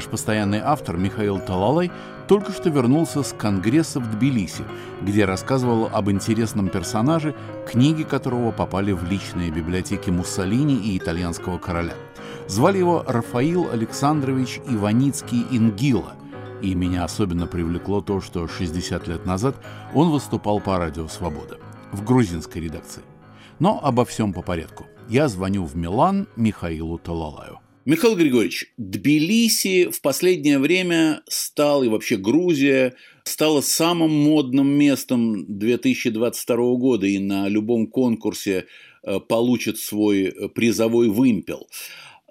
Наш постоянный автор Михаил Талалай только что вернулся с конгресса в Тбилиси, где рассказывал об интересном персонаже, книги которого попали в личные библиотеки Муссолини и итальянского короля. Звали его Рафаил Александрович Иваницкий Ингила, и меня особенно привлекло то, что 60 лет назад он выступал по радио «Свобода» в грузинской редакции. Но обо всем по порядку. Я звоню в Милан Михаилу Талалаю. Михаил Григорьевич, Тбилиси в последнее время стал, и вообще Грузия, стала самым модным местом 2022 года, и на любом конкурсе э, получит свой э, призовой вымпел.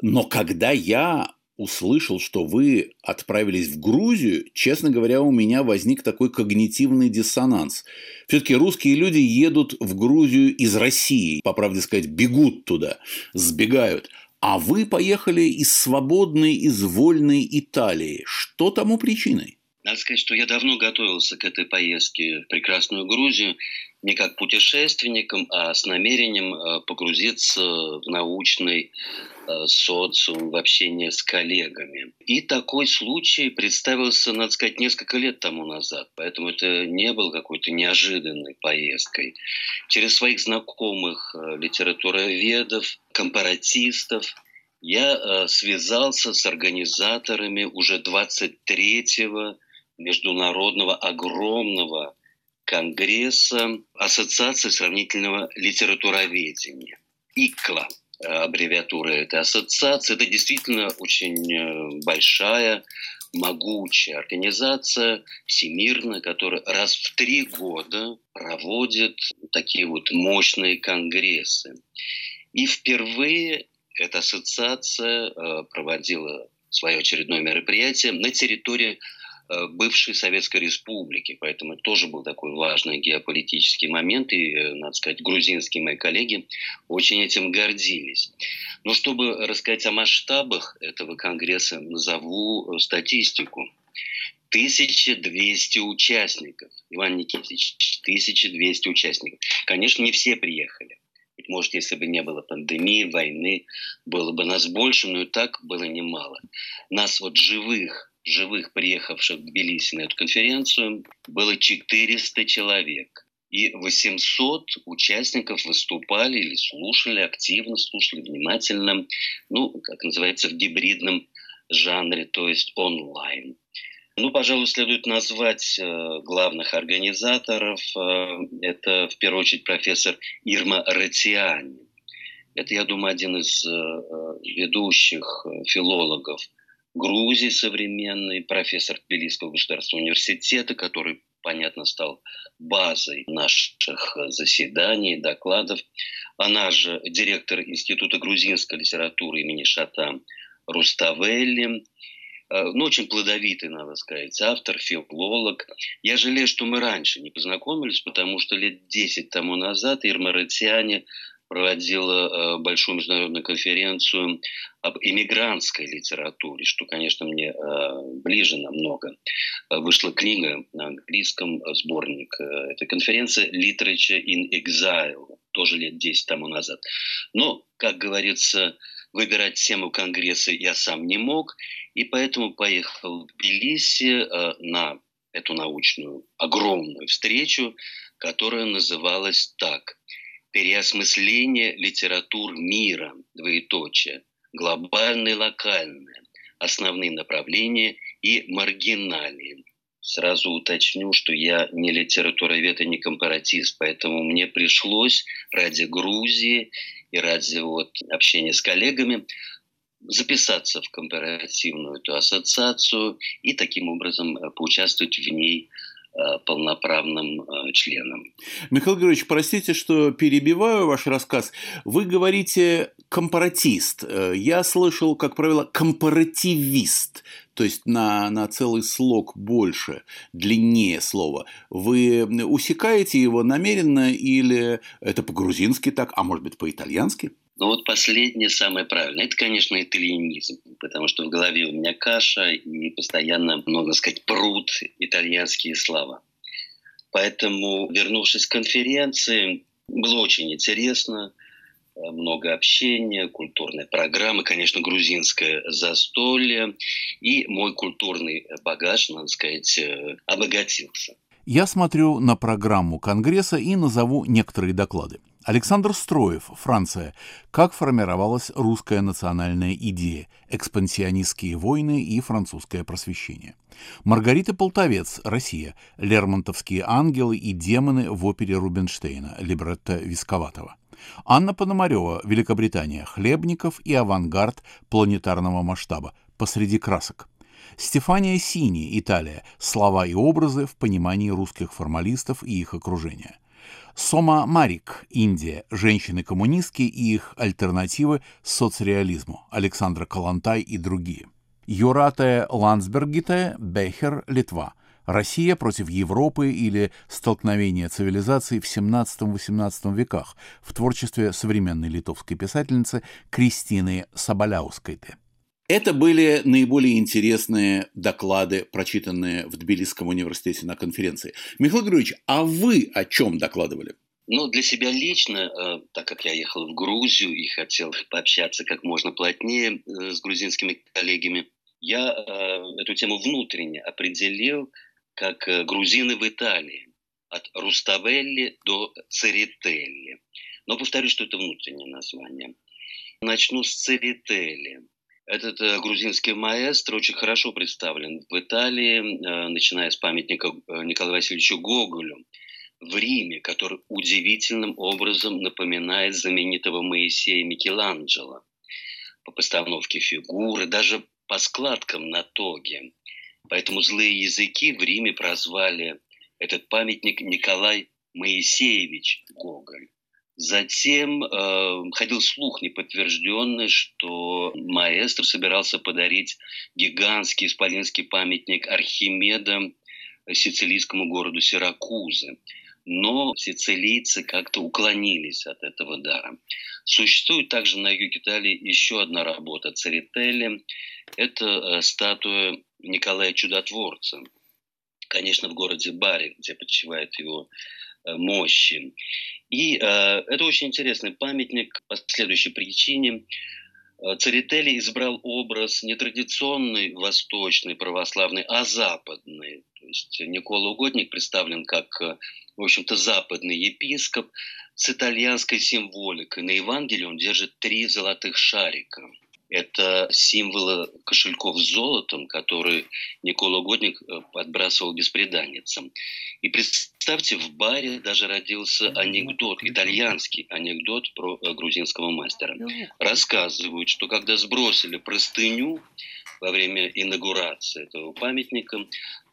Но когда я услышал, что вы отправились в Грузию, честно говоря, у меня возник такой когнитивный диссонанс. Все-таки русские люди едут в Грузию из России, по правде сказать, бегут туда, сбегают. А вы поехали из свободной, из вольной Италии. Что тому причиной? Надо сказать, что я давно готовился к этой поездке в прекрасную Грузию не как путешественником, а с намерением э, погрузиться в научный э, социум, в общение с коллегами. И такой случай представился, надо сказать, несколько лет тому назад, поэтому это не был какой-то неожиданной поездкой. Через своих знакомых э, литературоведов, компаратистов я связался с организаторами уже 23-го международного огромного Конгресса Ассоциации сравнительного литературоведения. ИКЛА аббревиатура этой ассоциации. Это действительно очень э, большая, могучая организация, всемирная, которая раз в три года проводит такие вот мощные конгрессы. И впервые эта ассоциация э, проводила свое очередное мероприятие на территории Э, бывшей Советской Республики. Поэтому это тоже был такой важный геополитический момент. И, э, надо сказать, грузинские мои коллеги очень этим гордились. Но чтобы рассказать о масштабах этого конгресса, назову э, статистику. 1200 участников. Иван Никитич, 1200 участников. Конечно, не все приехали. Может, если бы не было пандемии, войны, было бы нас больше, но и так было немало. Нас вот живых живых, приехавших в Тбилиси на эту конференцию, было 400 человек. И 800 участников выступали или слушали, активно слушали, внимательно, ну, как называется, в гибридном жанре, то есть онлайн. Ну, пожалуй, следует назвать э, главных организаторов. Э, это, в первую очередь, профессор Ирма Ратиани. Это, я думаю, один из э, ведущих филологов Грузии современный, профессор Тбилисского государственного университета, который, понятно, стал базой наших заседаний, докладов. Она же директор Института грузинской литературы имени Шата Руставелли, э, ну, очень плодовитый, надо сказать, автор, филолог. Я жалею, что мы раньше не познакомились, потому что лет 10 тому назад Ирма Ратиане проводила э, большую международную конференцию об иммигрантской литературе, что, конечно, мне э, ближе намного. Вышла книга на английском, э, сборник этой конференции «Literature in Exile», тоже лет 10 тому назад. Но, как говорится, выбирать тему конгресса я сам не мог, и поэтому поехал в Тбилиси на эту научную огромную встречу, которая называлась так – переосмысление литератур мира, двоеточие, глобальное, локальное, основные направления и маргиналии. Сразу уточню, что я не литературовед и не компаратист, поэтому мне пришлось ради Грузии и ради вот общения с коллегами записаться в компаративную эту ассоциацию и таким образом э, поучаствовать в ней полноправным э, членом. Михаил Григорьевич, простите, что перебиваю ваш рассказ. Вы говорите компаратист. Э, я слышал, как правило, компаративист, то есть на, на целый слог больше, длиннее слова. Вы усекаете его намеренно или это по-грузински так, а может быть по-итальянски? Ну вот последнее самое правильное. Это, конечно, итальянизм, потому что в голове у меня каша и постоянно, можно сказать, пруд итальянские слова. Поэтому, вернувшись с конференции, было очень интересно. много общения, культурная программа, конечно, грузинское застолье. И мой культурный багаж, надо сказать, э, обогатился. Я смотрю на программу Конгресса и назову некоторые доклады. Александр Строев, Франция. Как формировалась русская национальная идея, экспансионистские войны и французское просвещение. Маргарита Полтовец, Россия. Лермонтовские ангелы и демоны в опере Рубинштейна, либретто Висковатого. Анна Пономарева, Великобритания. Хлебников и авангард планетарного масштаба. Посреди красок. Стефания Сини, Италия. Слова и образы в понимании русских формалистов и их окружения. Сома Марик, Индия. Женщины-коммунистки и их альтернативы соцреализму. Александра Калантай и другие. Юрате Ландсбергите, Бехер, Литва. Россия против Европы или столкновение цивилизаций в 17-18 веках в творчестве современной литовской писательницы Кристины Соболяускайте. Это были наиболее интересные доклады, прочитанные в Тбилисском университете на конференции. Михаил Григорьевич, а вы о чем докладывали? Ну, для себя лично, э, так как я ехал в Грузию и хотел пообщаться как можно плотнее э, с грузинскими коллегами, я э, эту тему внутренне определил как грузины в Италии, от Руставелли до Церетелли. Но повторюсь, что это внутреннее название. Начну с Церетелли. Этот э, грузинский маэстро очень хорошо представлен в Италии, э, начиная с памятника э, Николаю Васильевичу Гоголю, в Риме, который удивительным образом напоминает знаменитого Моисея Микеланджело по постановке фигуры, даже по складкам на тоге. Поэтому злые языки в Риме прозвали этот памятник Николай Моисеевич Гоголь. Затем э, ходил слух неподтвержденный, что маэстро собирался подарить гигантский исполинский памятник Архимеда сицилийскому городу Сиракузы. Но сицилийцы как-то уклонились от этого дара. Существует также на юге Италии еще одна работа Церетели. Это э, статуя Николая Чудотворца. Конечно, в городе Бари, где почивает его мощи. И э, это очень интересный памятник по следующей причине. Э, Церетели избрал образ не традиционный восточный православный, а западный. То есть Никола Угодник представлен как, э, в общем-то, западный епископ с итальянской символикой. На Евангелии он держит три золотых шарика – это символы кошельков с золотом, которые Никола Годник э, подбрасывал беспреданницам. И представьте, в баре даже родился анекдот, итальянский анекдот про э, грузинского мастера. Рассказывают, что когда сбросили простыню во время инаугурации этого памятника,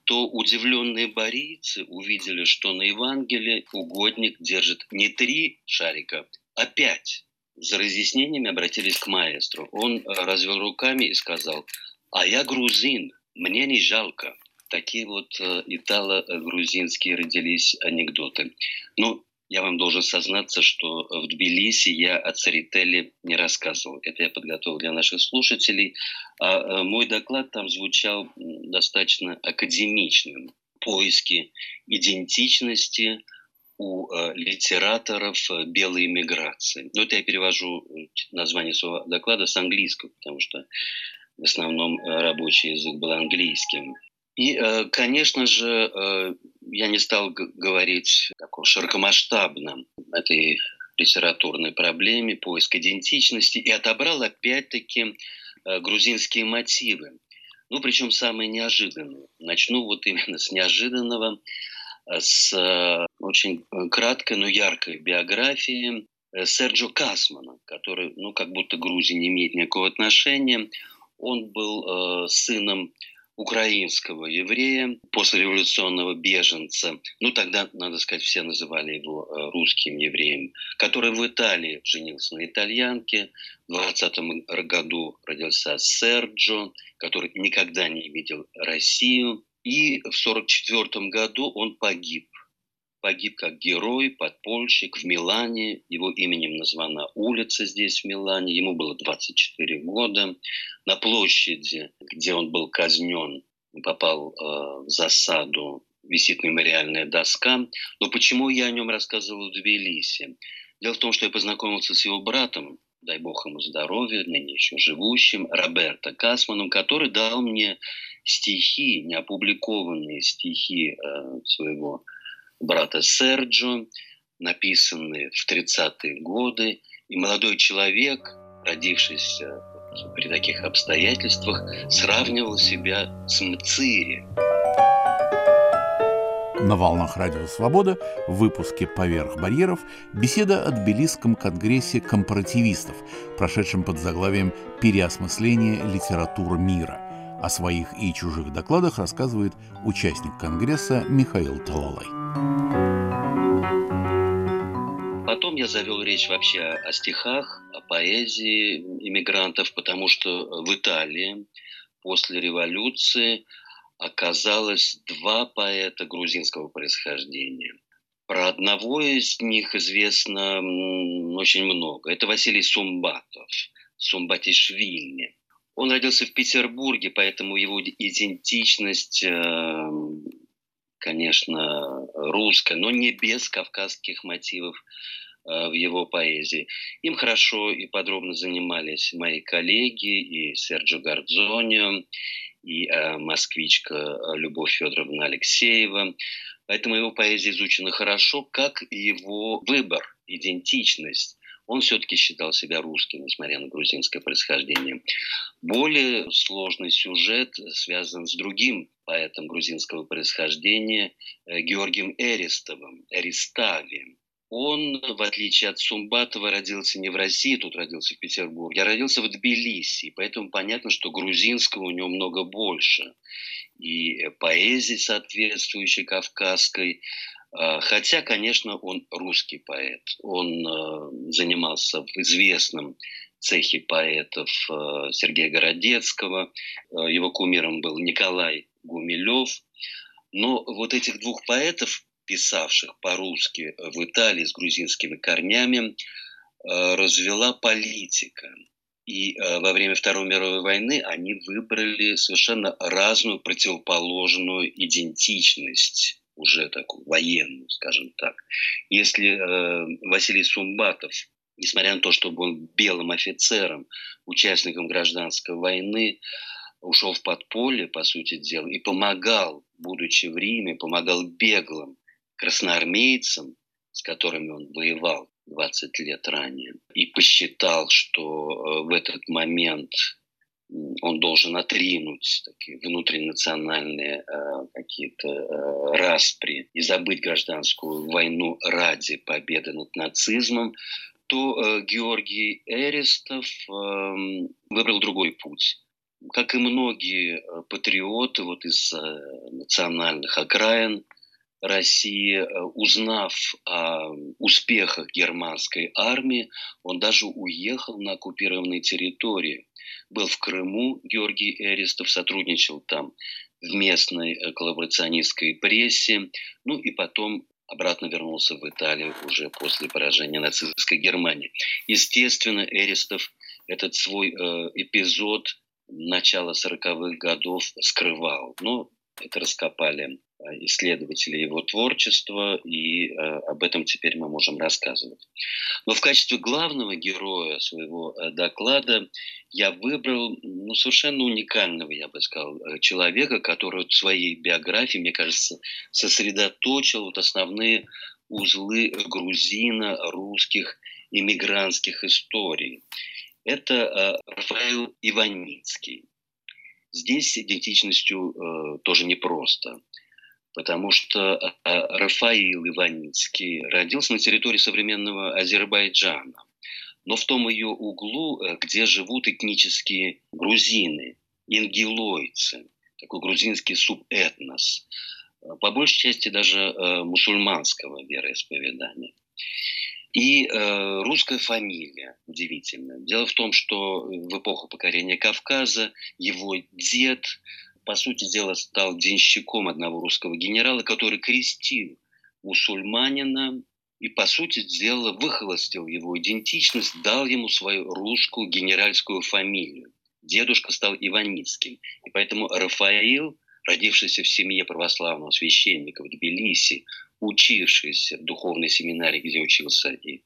то удивленные барийцы увидели, что на Евангелии угодник держит не три шарика, а пять за разъяснениями обратились к маэстру. Он э, развел руками и сказал, а я грузин, мне не жалко. Такие вот э, итало-грузинские родились анекдоты. Ну, я вам должен сознаться, что в Тбилиси я о Церетеле не рассказывал. Это я подготовил для наших слушателей. А э, мой доклад там звучал достаточно академичным. Поиски идентичности – у э, литераторов э, белой миграции. Ну, это я перевожу э, название своего доклада с английского, потому что в основном рабочий язык был английским. И, конечно же, я не стал говорить таком широкомасштабном этой литературной проблеме, поиск идентичности, и отобрал опять-таки грузинские мотивы. Ну, причем самые неожиданные. Начну вот именно с неожиданного с э, очень э, краткой, но яркой биографией э, Серджо Касмана, который, ну, как будто Грузии не имеет никакого отношения. Он был э, сыном украинского еврея, послереволюционного беженца, ну тогда, надо сказать, все называли его э, русским евреем, который в Италии женился на итальянке, в 20 году родился Серджо, который никогда не видел Россию, и в 1944 году он погиб. Погиб как герой, подпольщик в Милане. Его именем названа улица здесь, в Милане. Ему было 24 года. На площади, где он был казнен, попал э, в засаду, висит мемориальная доска. Но почему я о нем рассказывал в Тбилиси? Дело в том, что я познакомился с его братом, дай бог ему здоровья, ныне еще живущим, Роберто Касманом, который дал мне стихи, неопубликованные стихи э, своего брата Серджо, написанные в 30-е годы. И молодой человек, родившийся при таких обстоятельствах, сравнивал себя с Мцири. На волнах Радио Свобода в выпуске «Поверх барьеров» беседа о Тбилисском конгрессе компаративистов, прошедшем под заглавием «Переосмысление литературы мира». О своих и чужих докладах рассказывает участник конгресса Михаил Талалай. Потом я завел речь вообще о стихах, о поэзии иммигрантов, потому что в Италии после революции оказалось два поэта грузинского происхождения. Про одного из них известно очень много. Это Василий Сумбатов, Сумбатишвили. Он родился в Петербурге, поэтому его идентичность, э, конечно, русская, но не без кавказских мотивов э, в его поэзии. Им хорошо и подробно занимались мои коллеги, и Серджо Гордзонио, и э, москвичка э, Любовь Федоровна Алексеева. Поэтому его поэзия изучена хорошо, как его выбор, идентичность. Он все-таки считал себя русским, несмотря на грузинское происхождение. Более сложный сюжет связан с другим поэтом грузинского происхождения э, Георгием Эристовым, Эриставием. Он, в отличие от Сумбатова, родился не в России, тут родился в Петербурге, а родился в Тбилиси. Поэтому понятно, что грузинского у него много больше. И поэзии соответствующей кавказской. А, хотя, конечно, он русский поэт. Он а, занимался в известном цехе поэтов а, Сергея Городецкого. Его кумиром был Николай Гумилев. Но вот этих двух поэтов писавших по-русски в Италии с грузинскими корнями, э, развела политика. И э, во время Второй мировой войны они выбрали совершенно разную противоположную идентичность, уже такую военную, скажем так. Если э, Василий Сумбатов, несмотря на то, что был белым офицером, участником гражданской войны, ушел в подполье, по сути дела, и помогал, будучи в Риме, помогал беглым красноармейцам, с которыми он воевал 20 лет ранее, и посчитал, что э, в этот момент он должен отринуть такие внутринациональные э, какие-то э, распри и забыть гражданскую войну ради победы над нацизмом, то э, Георгий Эристов э, выбрал другой путь. Как и многие э, патриоты вот из э, национальных окраин, России, э, узнав о успехах германской армии, он даже уехал на оккупированные территории. Был в Крыму, Георгий Эристов сотрудничал там в местной э, коллаборационистской прессе, ну и потом обратно вернулся в Италию уже после поражения нацистской Германии. Естественно, Эристов этот свой э, эпизод начала 40-х годов скрывал. Но это раскопали исследователей его творчества, и э, об этом теперь мы можем рассказывать. Но в качестве главного героя своего э, доклада я выбрал ну, совершенно уникального, я бы сказал, э, человека, который в своей биографии, мне кажется, сосредоточил вот основные узлы грузино-русских иммигрантских историй. Это э, Рафаэл Иваницкий. Здесь с идентичностью э, тоже непросто потому что э, Рафаил Иваницкий родился на территории современного Азербайджана, но в том ее углу, э, где живут этнические грузины, ингилойцы, такой грузинский субэтнос, э, по большей части даже мусульманского вероисповедания. И э, русская фамилия удивительная. Дело в том, что в эпоху покорения Кавказа его дед по сути дела, стал денщиком одного русского генерала, который крестил мусульманина и, по сути дела, выхолостил его идентичность, дал ему свою русскую генеральскую фамилию. Дедушка стал Иваницким. И поэтому Рафаил, родившийся в семье православного священника в Тбилиси, учившийся в духовной семинарии, где учился и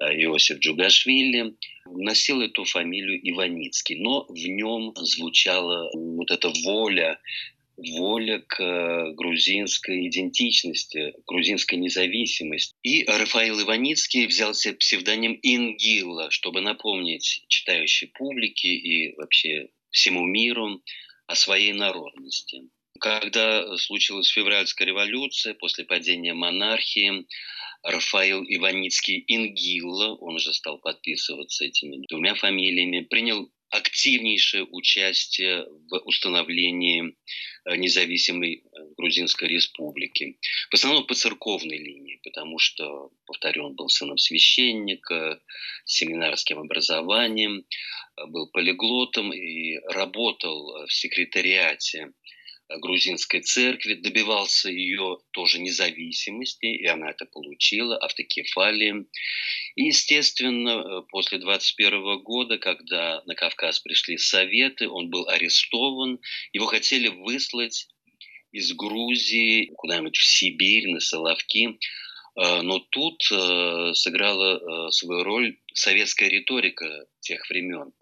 Иосиф Джугашвили, носил эту фамилию Иваницкий, но в нем звучала вот эта воля, воля к э, грузинской идентичности, грузинской независимости. И Рафаил Иваницкий взял себе псевдоним Ингила, чтобы напомнить читающей публике и вообще всему миру о своей народности. Когда случилась февральская революция, после падения монархии, Рафаил Иваницкий Ингилла, он уже стал подписываться этими двумя фамилиями, принял активнейшее участие в установлении э, независимой э, Грузинской республики. В основном по церковной линии, потому что, повторю, он был сыном священника, семинарским образованием, э, был полиглотом и работал в секретариате грузинской церкви, добивался ее тоже независимости, и она это получила, автокефалии. И, естественно, э, после 21 года, когда на Кавказ пришли советы, он был арестован, его хотели выслать из Грузии куда-нибудь в Сибирь, на Соловки, э, но тут э, сыграла свою роль советская риторика тех времен.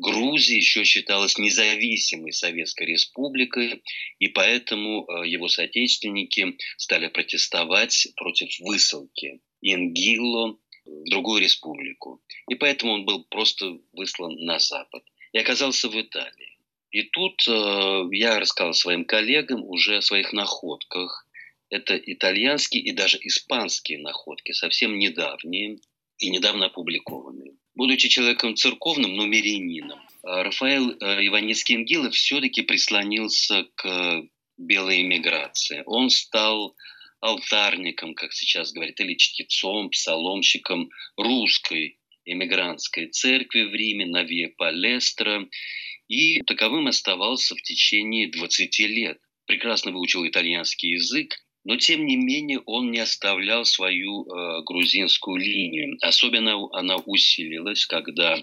Грузия еще считалась независимой Советской Республикой, и поэтому э, его соотечественники стали протестовать против высылки Ингило в другую республику. И поэтому он был просто выслан на Запад и оказался в Италии. И тут э, я рассказал своим коллегам уже о своих находках. Это итальянские и даже испанские находки, совсем недавние и недавно опубликованные будучи человеком церковным, но мирянином, а Рафаэл э, Иванецкий Ингилов все-таки прислонился к белой эмиграции. Он стал алтарником, как сейчас говорят, или чтецом, псаломщиком русской эмигрантской церкви в Риме, на Виа Палестро, и таковым оставался в течение 20 лет. Прекрасно выучил итальянский язык, но, тем не менее, он не оставлял свою э, грузинскую линию. Особенно она усилилась, когда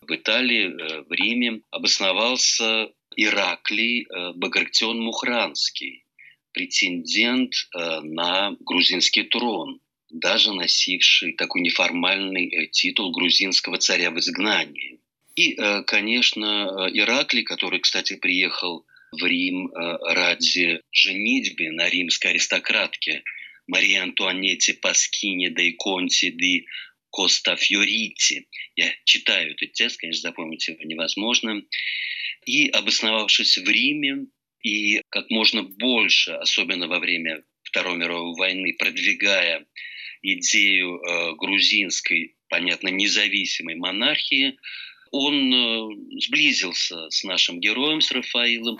в Италии, э, в Риме обосновался Ираклий э, Багратион Мухранский, претендент э, на грузинский трон, даже носивший такой неформальный э, титул грузинского царя в изгнании. И, э, конечно, э, Ираклий, который, кстати, приехал в Рим э, ради женитьбы на римской аристократке Марии Антуанетте Паскини де Конти де Коста Фьорити. Я читаю этот текст, конечно, запомнить его невозможно. И обосновавшись в Риме, и как можно больше, особенно во время Второй мировой войны, продвигая идею э, грузинской, понятно, независимой монархии, он э, сблизился с нашим героем, с Рафаилом,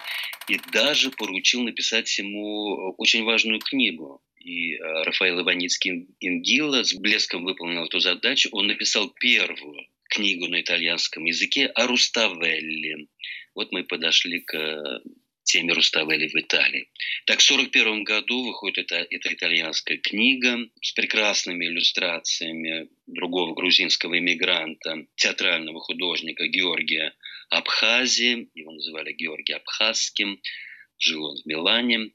и даже поручил написать ему э, очень важную книгу. И э, Рафаил Иваницкий Ингила с блеском выполнил эту задачу. Он написал первую книгу на итальянском языке о Руставелле. Вот мы подошли к теме Руставели в Италии. Так, в 1941 году выходит эта, эта итальянская книга с прекрасными иллюстрациями другого грузинского иммигранта, театрального художника Георгия Абхазии. Его называли Георгий Абхазским. Жил он в Милане.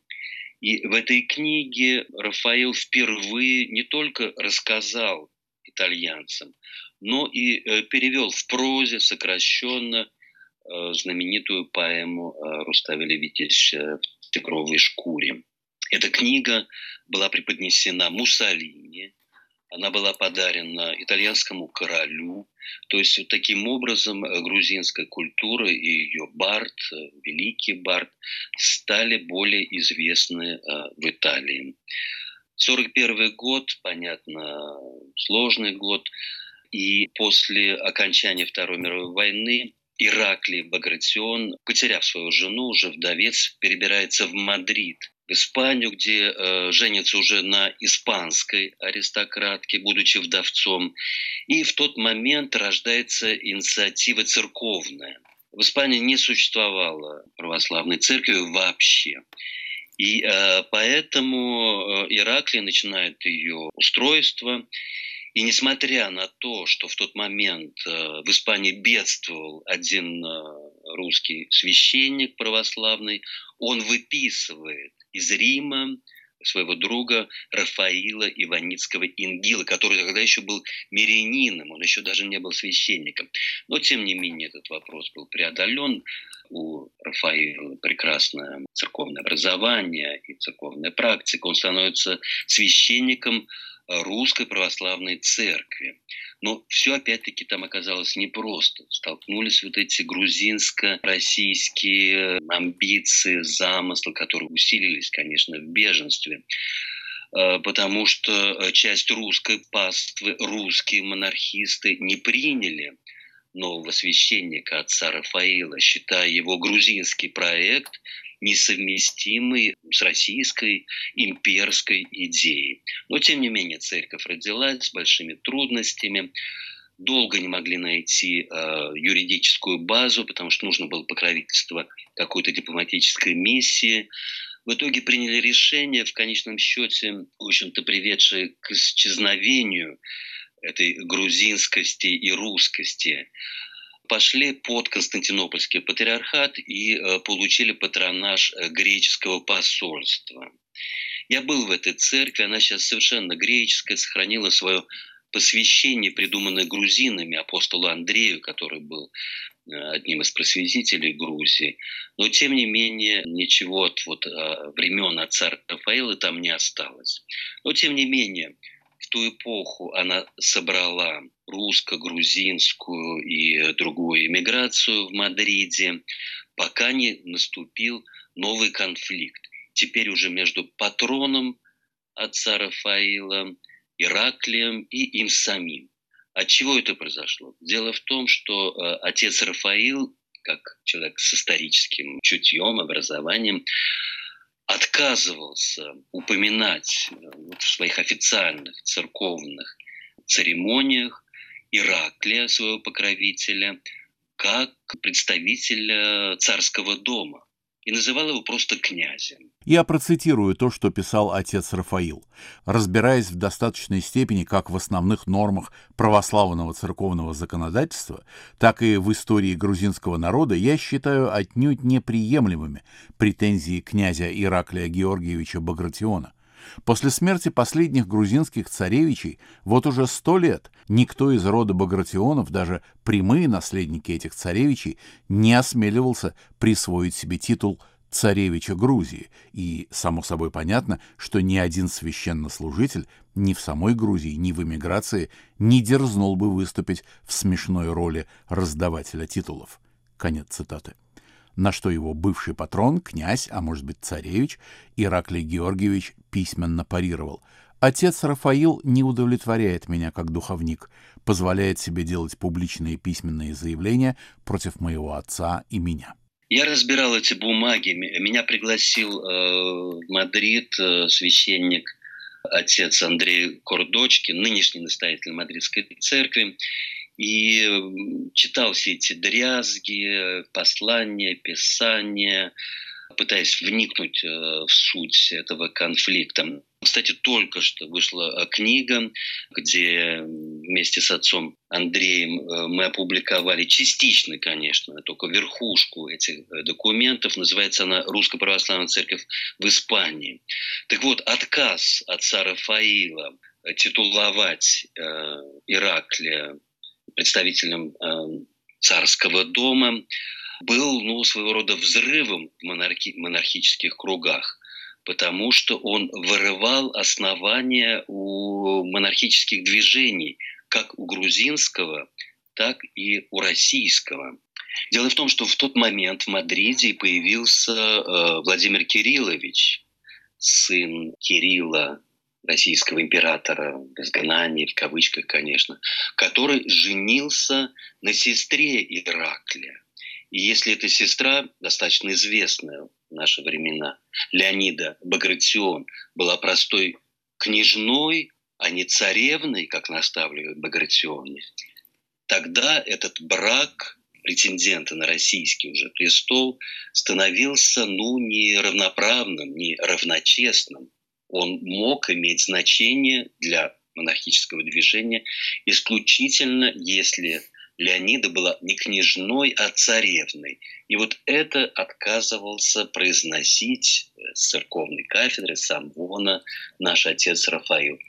И в этой книге Рафаил впервые не только рассказал итальянцам, но и э, перевел в прозе сокращенно знаменитую поэму э, Рустава Левитича в тигровой шкуре. Эта книга была преподнесена Муссолини, она была подарена итальянскому королю. То есть вот таким образом э, грузинская культура и ее бард, великий бард, стали более известны в Италии. 41 год, понятно, сложный год. И после окончания Второй мировой войны Ираклий Багратион, потеряв свою жену, уже вдовец, перебирается в Мадрид, в Испанию, где э, женится уже на испанской аристократке, будучи вдовцом. И в тот момент рождается инициатива церковная. В Испании не существовало православной церкви вообще. И э, поэтому э, Ираклий начинает ее устройство. И несмотря на то, что в тот момент э, в Испании бедствовал один э, русский священник православный, он выписывает из Рима своего друга Рафаила Иваницкого Ингила, который тогда еще был мирянином, он еще даже не был священником. Но, тем не менее, этот вопрос был преодолен. У Рафаила прекрасное церковное образование и церковная практика. Он становится священником русской православной церкви. Но все опять-таки там оказалось непросто. Столкнулись вот эти грузинско-российские амбиции, замыслы, которые усилились, конечно, в беженстве э, потому что часть русской паствы, русские монархисты не приняли нового священника отца Рафаила, считая его грузинский проект несовместимый с российской имперской идеей. Но, тем не менее, церковь родилась с большими трудностями, долго не могли найти э, юридическую базу, потому что нужно было покровительство какой-то дипломатической миссии. В итоге приняли решение, в конечном счете, в общем-то, приведшее к исчезновению этой грузинскости и русскости пошли под Константинопольский патриархат и э, получили патронаж э, греческого посольства. Я был в этой церкви, она сейчас совершенно греческая, сохранила свое посвящение, придуманное грузинами, апостолу Андрею, который был э, одним из просветителей Грузии. Но, тем не менее, ничего от вот, времен отца Рафаэла там не осталось. Но, тем не менее, ту эпоху она собрала русско-грузинскую и другую иммиграцию в Мадриде, пока не наступил новый конфликт. Теперь уже между патроном отца Рафаила, Ираклием и им самим. От чего это произошло? Дело в том, что э, отец Рафаил, как человек с историческим чутьем, образованием, отказывался упоминать э, в своих официальных церковных церемониях Ираклия, своего покровителя, как представителя царского дома и называл его просто князем. Я процитирую то, что писал отец Рафаил. Разбираясь в достаточной степени как в основных нормах православного церковного законодательства, так и в истории грузинского народа, я считаю отнюдь неприемлемыми претензии князя Ираклия Георгиевича Багратиона. После смерти последних грузинских царевичей вот уже сто лет никто из рода Багратионов, даже прямые наследники этих царевичей, не осмеливался присвоить себе титул царевича Грузии, и, само собой понятно, что ни один священнослужитель ни в самой Грузии, ни в эмиграции не дерзнул бы выступить в смешной роли раздавателя титулов. Конец цитаты на что его бывший патрон, князь, а может быть царевич, Ираклий Георгиевич письменно парировал. Отец Рафаил не удовлетворяет меня как духовник, позволяет себе делать публичные письменные заявления против моего отца и меня. Я разбирал эти бумаги. Меня пригласил э, в Мадрид э, священник отец Андрей Кордочкин, нынешний настоятель Мадридской церкви и читал все эти дрязги, послания, писания, пытаясь вникнуть э, в суть этого конфликта. Кстати, только что вышла э, книга, где вместе с отцом Андреем э, мы опубликовали частично, конечно, только верхушку этих документов. Называется она «Русская православная церковь в Испании». Так вот, отказ отца Рафаила титуловать Ираклия представителем э, царского дома, был ну, своего рода взрывом в монархи- монархических кругах, потому что он вырывал основания у монархических движений, как у грузинского, так и у российского. Дело в том, что в тот момент в Мадриде появился э, Владимир Кириллович, сын Кирилла российского императора, в изгнании, в кавычках, конечно, который женился на сестре Ираклия. И если эта сестра, достаточно известная в наши времена, Леонида Багратион, была простой княжной, а не царевной, как наставляют Багратионы, тогда этот брак претендента на российский уже престол становился ну, не равноправным, не равночестным он мог иметь значение для монархического движения исключительно если Леонида была не княжной, а царевной. И вот это отказывался произносить с церковной кафедры Самвона наш отец Рафаил.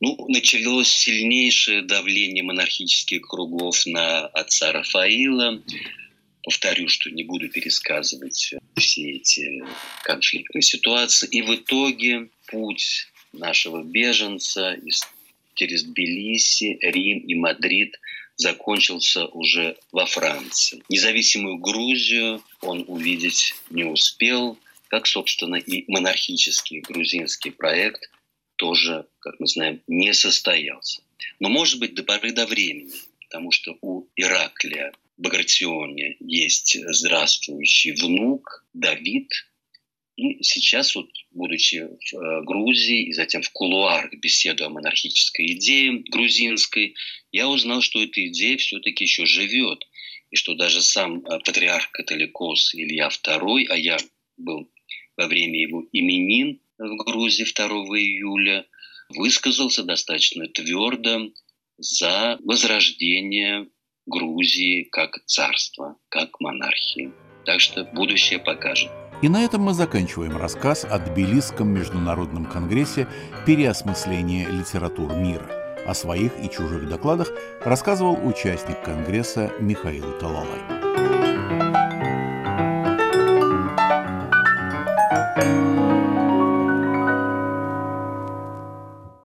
Ну, началось сильнейшее давление монархических кругов на отца Рафаила. Повторю, что не буду пересказывать все эти конфликтные ситуации. И в итоге путь нашего беженца через Тбилиси, Рим и Мадрид закончился уже во Франции. Независимую Грузию он увидеть не успел, как, собственно, и монархический грузинский проект тоже, как мы знаем, не состоялся. Но, может быть, до поры до времени, потому что у Ираклия Багратионе есть здравствующий внук Давид, и сейчас, вот, будучи в э, Грузии и затем в кулуарах беседу о монархической идее грузинской, я узнал, что эта идея все-таки еще живет. И что даже сам э, патриарх католикос Илья II, а я был во время его именин в Грузии 2 июля, высказался достаточно твердо за возрождение Грузии как царства, как монархии. Так что будущее покажет. И на этом мы заканчиваем рассказ о Тбилисском международном конгрессе переосмысления литератур мира. О своих и чужих докладах рассказывал участник конгресса Михаил Талалай.